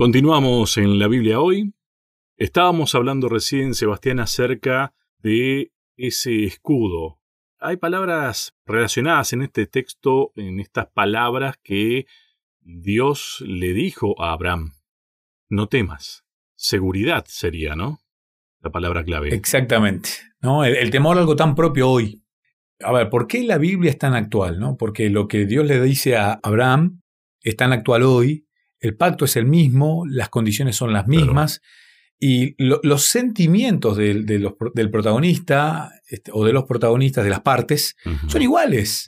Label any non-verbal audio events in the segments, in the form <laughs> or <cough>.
Continuamos en la Biblia hoy. Estábamos hablando recién, Sebastián, acerca de ese escudo. Hay palabras relacionadas en este texto, en estas palabras que Dios le dijo a Abraham. No temas. Seguridad sería, ¿no? La palabra clave. Exactamente. ¿no? El, el temor algo tan propio hoy. A ver, ¿por qué la Biblia es tan actual? ¿no? Porque lo que Dios le dice a Abraham es tan actual hoy el pacto es el mismo, las condiciones son las mismas. Y los sentimientos del, del, protagonista este, o de los protagonistas de las partes son iguales,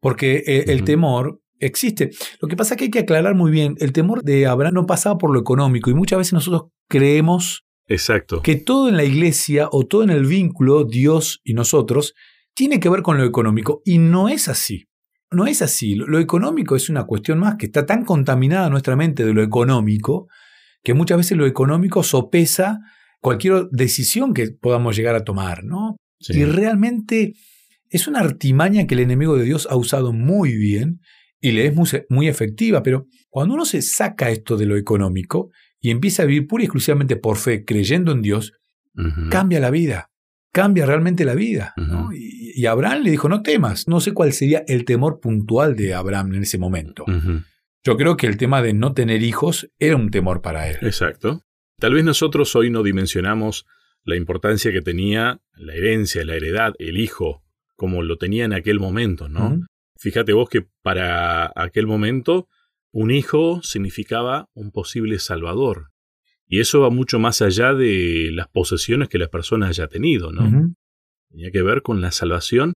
porque eh, el, temor existe. Lo que pasa es que hay que aclarar muy bien, el temor de Abraham no pasaba por lo económico y muchas veces nosotros creemos Exacto. que todo en la iglesia o todo en el vínculo Dios y nosotros tiene que ver con lo económico y no es así. No es así. Lo, económico es una cuestión más que está tan contaminada nuestra mente de lo económico que muchas veces lo económico sopesa cualquier decisión que podamos llegar a tomar, ¿no? Y realmente es una artimaña que el enemigo de Dios ha usado muy bien y le es muy, efectiva, pero cuando uno se saca esto de lo económico y empieza a vivir pura y exclusivamente por fe, creyendo en Dios, cambia la vida cambia realmente la vida. y, Abraham le dijo, no temas. No sé cuál sería el temor puntual de Abraham en ese momento. Yo creo que el tema de no tener hijos era un temor para él. Exacto. Tal vez nosotros hoy no dimensionamos la importancia que tenía la herencia, la heredad, el hijo, como lo tenía en aquel momento, ¿no? Fíjate vos que para aquel momento un hijo significaba un posible salvador. Y eso va mucho más allá de las posesiones que la persona haya tenido, ¿no? Tenía que ver con la salvación,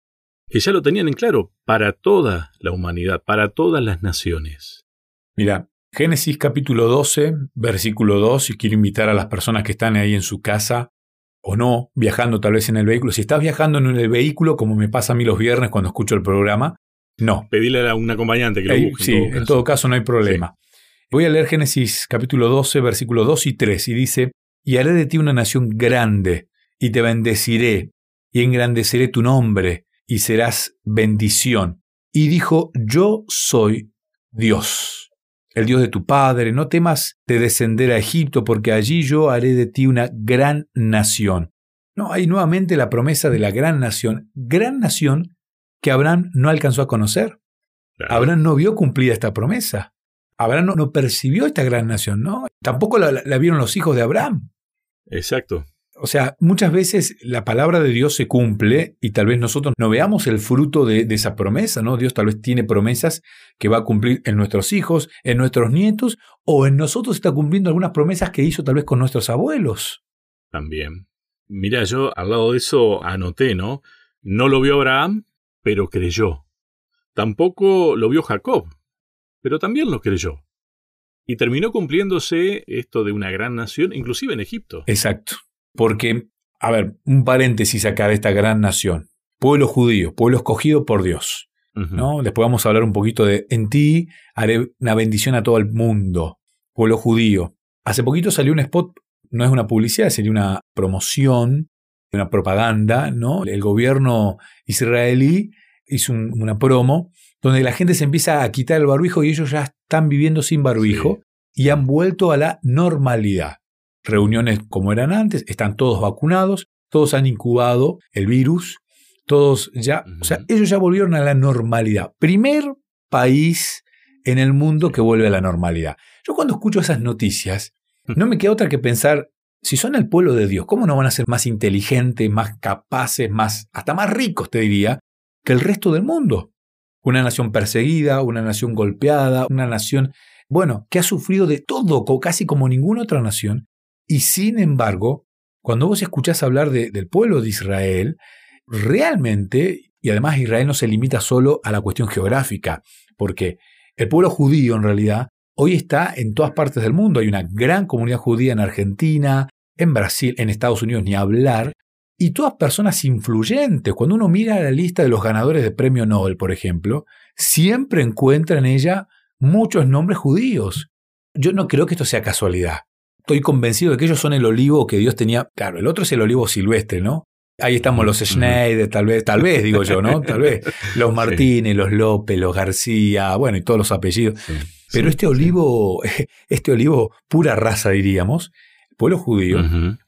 que ya lo tenían en claro, para toda la humanidad, para todas las naciones. Mira, Génesis capítulo 12, versículo 2, y quiero invitar a las personas que están ahí en su casa o no, viajando tal vez en el vehículo. Si estás viajando en el vehículo, como me pasa a mí los viernes cuando escucho el programa, no. Pedile a un acompañante que lo busque. Sí, en todo, caso no hay problema. Voy a leer Génesis capítulo 12, versículos 2 y 3, y dice, Y haré de ti una nación grande, y te bendeciré, y engrandeceré tu nombre, y serás bendición. Y dijo, Yo soy Dios, el Dios de tu Padre, no temas de descender a Egipto, porque allí yo haré de ti una gran nación. No, hay nuevamente la promesa de la gran nación, gran nación que Abraham no alcanzó a conocer. Abraham no vio cumplida esta promesa. Abraham no, percibió esta gran nación, ¿no? Tampoco la, vieron los hijos de Abraham. Exacto. O sea, muchas veces la palabra de Dios se cumple y tal vez nosotros no veamos el fruto de, esa promesa, ¿no? Dios tal vez tiene promesas que va a cumplir en nuestros hijos, en nuestros nietos, o en nosotros está cumpliendo algunas promesas que hizo tal vez con nuestros abuelos. También. Mira, yo al lado de eso anoté, ¿no? No lo vio Abraham, pero creyó. Tampoco lo vio Jacob, pero también lo creyó. Y terminó cumpliéndose esto de una gran nación, inclusive en Egipto. Exacto. Porque, a ver, un paréntesis acá de esta gran nación. Pueblo judío, pueblo escogido por Dios. ¿no? Después vamos a hablar un poquito de en ti haré una bendición a todo el mundo. Pueblo judío. Hace poquito salió un spot, no es una publicidad, sería una promoción, una propaganda, ¿no? El gobierno israelí hizo una promo donde la gente se empieza a quitar el barbijo y ellos ya están viviendo sin barbijo y han vuelto a la normalidad. Reuniones como eran antes, están todos vacunados, todos han incubado el virus, todos ya, o sea, ellos ya volvieron a la normalidad. Primer país en el mundo que vuelve a la normalidad. Yo cuando escucho esas noticias, no me queda otra que pensar, si son el pueblo de Dios, ¿cómo no van a ser más inteligentes, más capaces, más, hasta más ricos, te diría, que el resto del mundo? Una nación perseguida, una nación golpeada, una nación, bueno, que ha sufrido de todo, casi como ninguna otra nación. Y sin embargo, cuando vos escuchás hablar del pueblo de Israel, realmente, y además Israel no se limita solo a la cuestión geográfica, porque el pueblo judío en realidad hoy está en todas partes del mundo. Hay una gran comunidad judía en Argentina, en Brasil, en Estados Unidos, ni hablar, y todas personas influyentes. Cuando uno mira la lista de los ganadores de premio Nobel, por ejemplo, siempre encuentra en ella muchos nombres judíos. Yo no creo que esto sea casualidad. Estoy convencido de que ellos son el olivo que Dios tenía. Claro, el otro es el olivo silvestre, ¿no? Ahí estamos los Schneider, tal vez, tal vez, digo yo, ¿no? <laughs> Tal vez. Los Martínez, los López, los García, bueno, y todos los apellidos. Pero este olivo, <laughs> este olivo, pura raza, diríamos, pueblo judío,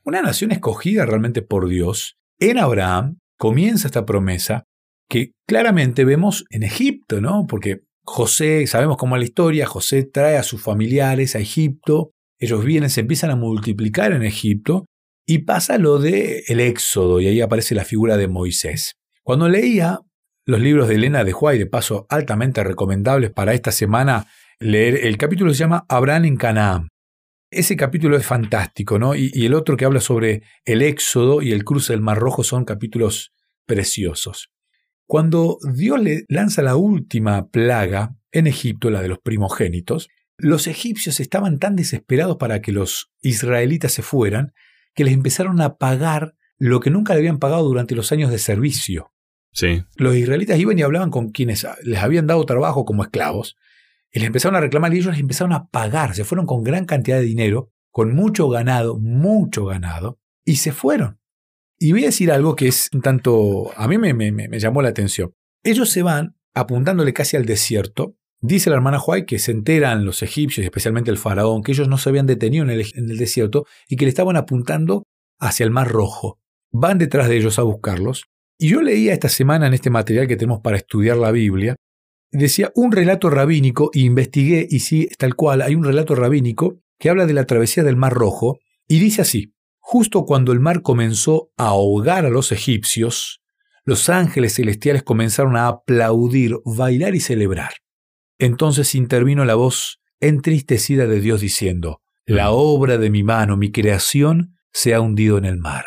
una nación escogida realmente por Dios, en Abraham comienza esta promesa que claramente vemos en Egipto, ¿no? Porque José, sabemos cómo es la historia, José trae a sus familiares a Egipto, ellos vienen, se empiezan a multiplicar en Egipto y pasa lo de el éxodo y ahí aparece la figura de Moisés. Cuando leía los libros de Elena de Juárez, de paso altamente recomendables para esta semana leer, el capítulo se llama Abraham en Canaán. Ese capítulo es fantástico, ¿no? Y, y el otro que habla sobre el éxodo y el cruce del Mar Rojo son capítulos preciosos. Cuando Dios le lanza la última plaga en Egipto, la de los primogénitos, los egipcios estaban tan desesperados para que los israelitas se fueran que les empezaron a pagar lo que nunca le habían pagado durante los años de servicio. Sí. Los israelitas iban y hablaban con quienes les habían dado trabajo como esclavos y les empezaron a reclamar y ellos les empezaron a pagar. Se fueron con gran cantidad de dinero, con mucho ganado, mucho ganado, y se fueron. Y voy a decir algo que es un tanto, a mí me, me, llamó la atención. Ellos se van apuntándole casi al desierto. Dice la hermana Huay que se enteran los egipcios, especialmente el faraón, que ellos no se habían detenido en el, desierto y que le estaban apuntando hacia el Mar Rojo. Van detrás de ellos a buscarlos. Y yo leía esta semana en este material que tenemos para estudiar la Biblia, decía un relato rabínico, y investigué, y sí, tal cual, hay un relato rabínico que habla de la travesía del Mar Rojo, y dice así, Justo cuando el mar comenzó a ahogar a los egipcios, los ángeles celestiales comenzaron a aplaudir, bailar y celebrar. Entonces intervino la voz entristecida de Dios diciendo, La obra de mi mano, mi creación, se ha hundido en el mar.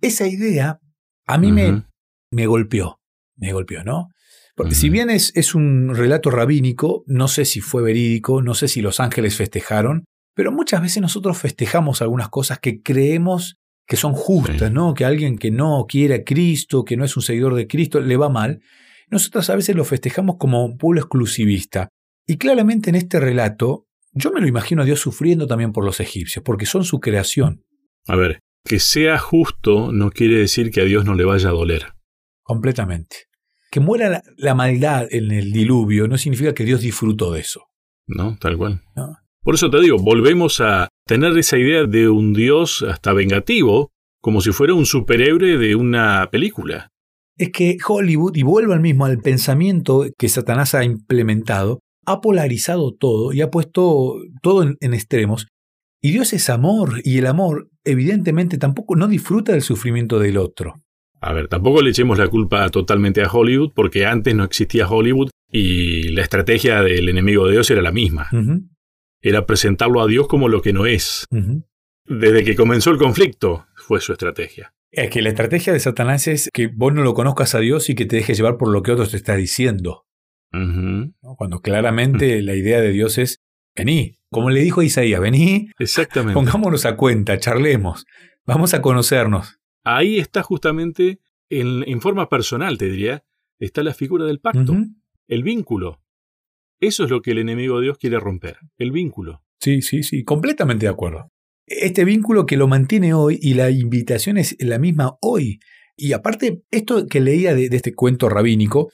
Esa idea a mí me, me golpeó, me golpeó, ¿no? Porque si bien es, es un relato rabínico, no sé si fue verídico, no sé si los ángeles festejaron, pero muchas veces nosotros festejamos algunas cosas que creemos que son justas, ¿no? Que alguien que no quiere a Cristo, que no es un seguidor de Cristo, le va mal. Nosotros a veces lo festejamos como un pueblo exclusivista. Y claramente en este relato, yo me lo imagino a Dios sufriendo también por los egipcios, porque son su creación. A ver, que sea justo no quiere decir que a Dios no le vaya a doler. Completamente. Que muera la, la maldad en el diluvio no significa que Dios disfrutó de eso. No, tal cual. ¿No? Por eso te digo, volvemos a tener esa idea de un Dios hasta vengativo, como si fuera un superhéroe de una película. Es que Hollywood, y vuelvo al mismo al pensamiento que Satanás ha implementado, ha polarizado todo y ha puesto todo en, extremos. Y Dios es amor, y el amor, evidentemente, tampoco no disfruta del sufrimiento del otro. A ver, tampoco le echemos la culpa totalmente a Hollywood, porque antes no existía Hollywood y la estrategia del enemigo de Dios era la misma era presentarlo a Dios como lo que no es. Desde que comenzó el conflicto fue su estrategia. Es que la estrategia de Satanás es que vos no lo conozcas a Dios y que te dejes llevar por lo que otros te está diciendo. Cuando claramente la idea de Dios es, vení, como le dijo a Isaías, vení, Exactamente. pongámonos a cuenta, charlemos, vamos a conocernos. Ahí está justamente, en, forma personal te diría, está la figura del pacto, el vínculo. Eso es lo que el enemigo de Dios quiere romper, el vínculo. Sí, sí, sí, completamente de acuerdo. Este vínculo que lo mantiene hoy y la invitación es la misma hoy. Y aparte, esto que leía de, este cuento rabínico,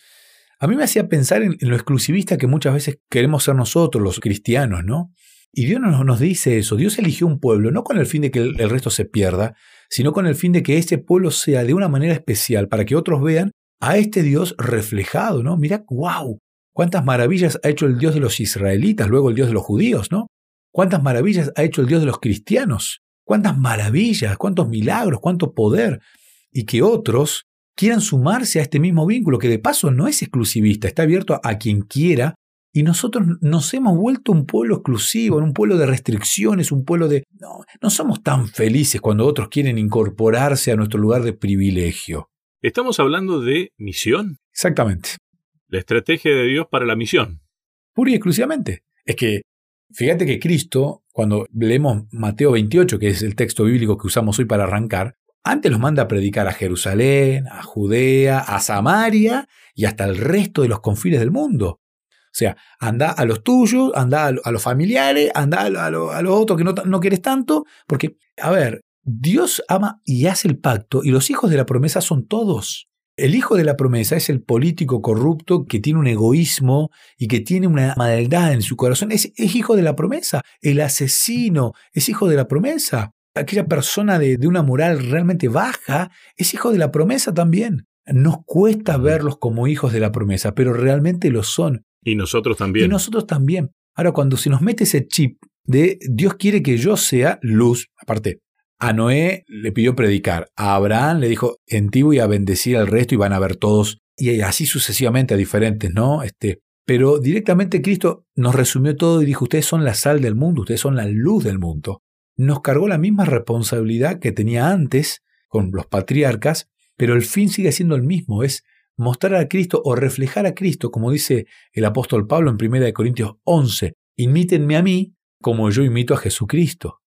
a mí me hacía pensar en, lo exclusivista que muchas veces queremos ser nosotros, los cristianos, ¿no? Y Dios no nos dice eso. Dios eligió un pueblo no con el fin de que el, resto se pierda, sino con el fin de que este pueblo sea de una manera especial para que otros vean a este Dios reflejado, ¿no? Mira, wow, ¿Cuántas maravillas ha hecho el Dios de los israelitas, luego el Dios de los judíos, ¿no? ¿Cuántas maravillas ha hecho el Dios de los cristianos? ¿Cuántas maravillas, cuántos milagros, cuánto poder? Y que otros quieran sumarse a este mismo vínculo, que de paso no es exclusivista, está abierto a, quien quiera, y nosotros nos hemos vuelto un pueblo exclusivo, un pueblo de restricciones, un pueblo de... No, no somos tan felices cuando otros quieren incorporarse a nuestro lugar de privilegio. ¿Estamos hablando de misión? Exactamente la estrategia de Dios para la misión. Pura y exclusivamente. Es que, fíjate que Cristo, cuando leemos Mateo 28, que es el texto bíblico que usamos hoy para arrancar, antes los manda a predicar a Jerusalén, a Judea, a Samaria y hasta el resto de los confines del mundo. O sea, anda a los tuyos, anda a los familiares, anda a los otros que no, no quieres tanto, porque, a ver, Dios ama y hace el pacto y los hijos de la promesa son todos. El hijo de la promesa es el político corrupto que tiene un egoísmo y que tiene una maldad en su corazón. Es, hijo de la promesa. El asesino es hijo de la promesa. Aquella persona de, de, una moral realmente baja es hijo de la promesa también. Nos cuesta verlos como hijos de la promesa, pero realmente lo son. Y nosotros también. Y nosotros también. Ahora, cuando se nos mete ese chip de Dios quiere que yo sea luz, aparte, a Noé le pidió predicar, a Abraham le dijo, en ti voy a bendecir al resto y van a ver todos, y así sucesivamente a diferentes, ¿no? Este, pero directamente Cristo nos resumió todo y dijo, ustedes son la sal del mundo, ustedes son la luz del mundo. Nos cargó la misma responsabilidad que tenía antes con los patriarcas, pero el fin sigue siendo el mismo, es mostrar a Cristo o reflejar a Cristo, como dice el apóstol Pablo en 1 Corintios 11, imítenme a mí como yo imito a Jesucristo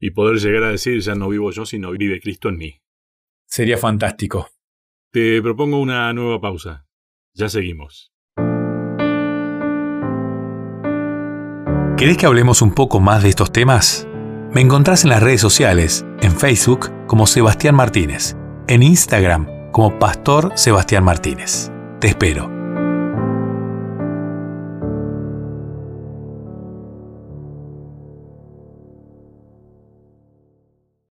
y poder llegar a decir ya no vivo yo, sino vive Cristo en mí. Sería fantástico. Te propongo una nueva pausa. Ya seguimos. ¿Querés que hablemos un poco más de estos temas? Me encontrás en las redes sociales, en Facebook como Sebastián Martínez, en Instagram como Pastor Sebastián Martínez. Te espero.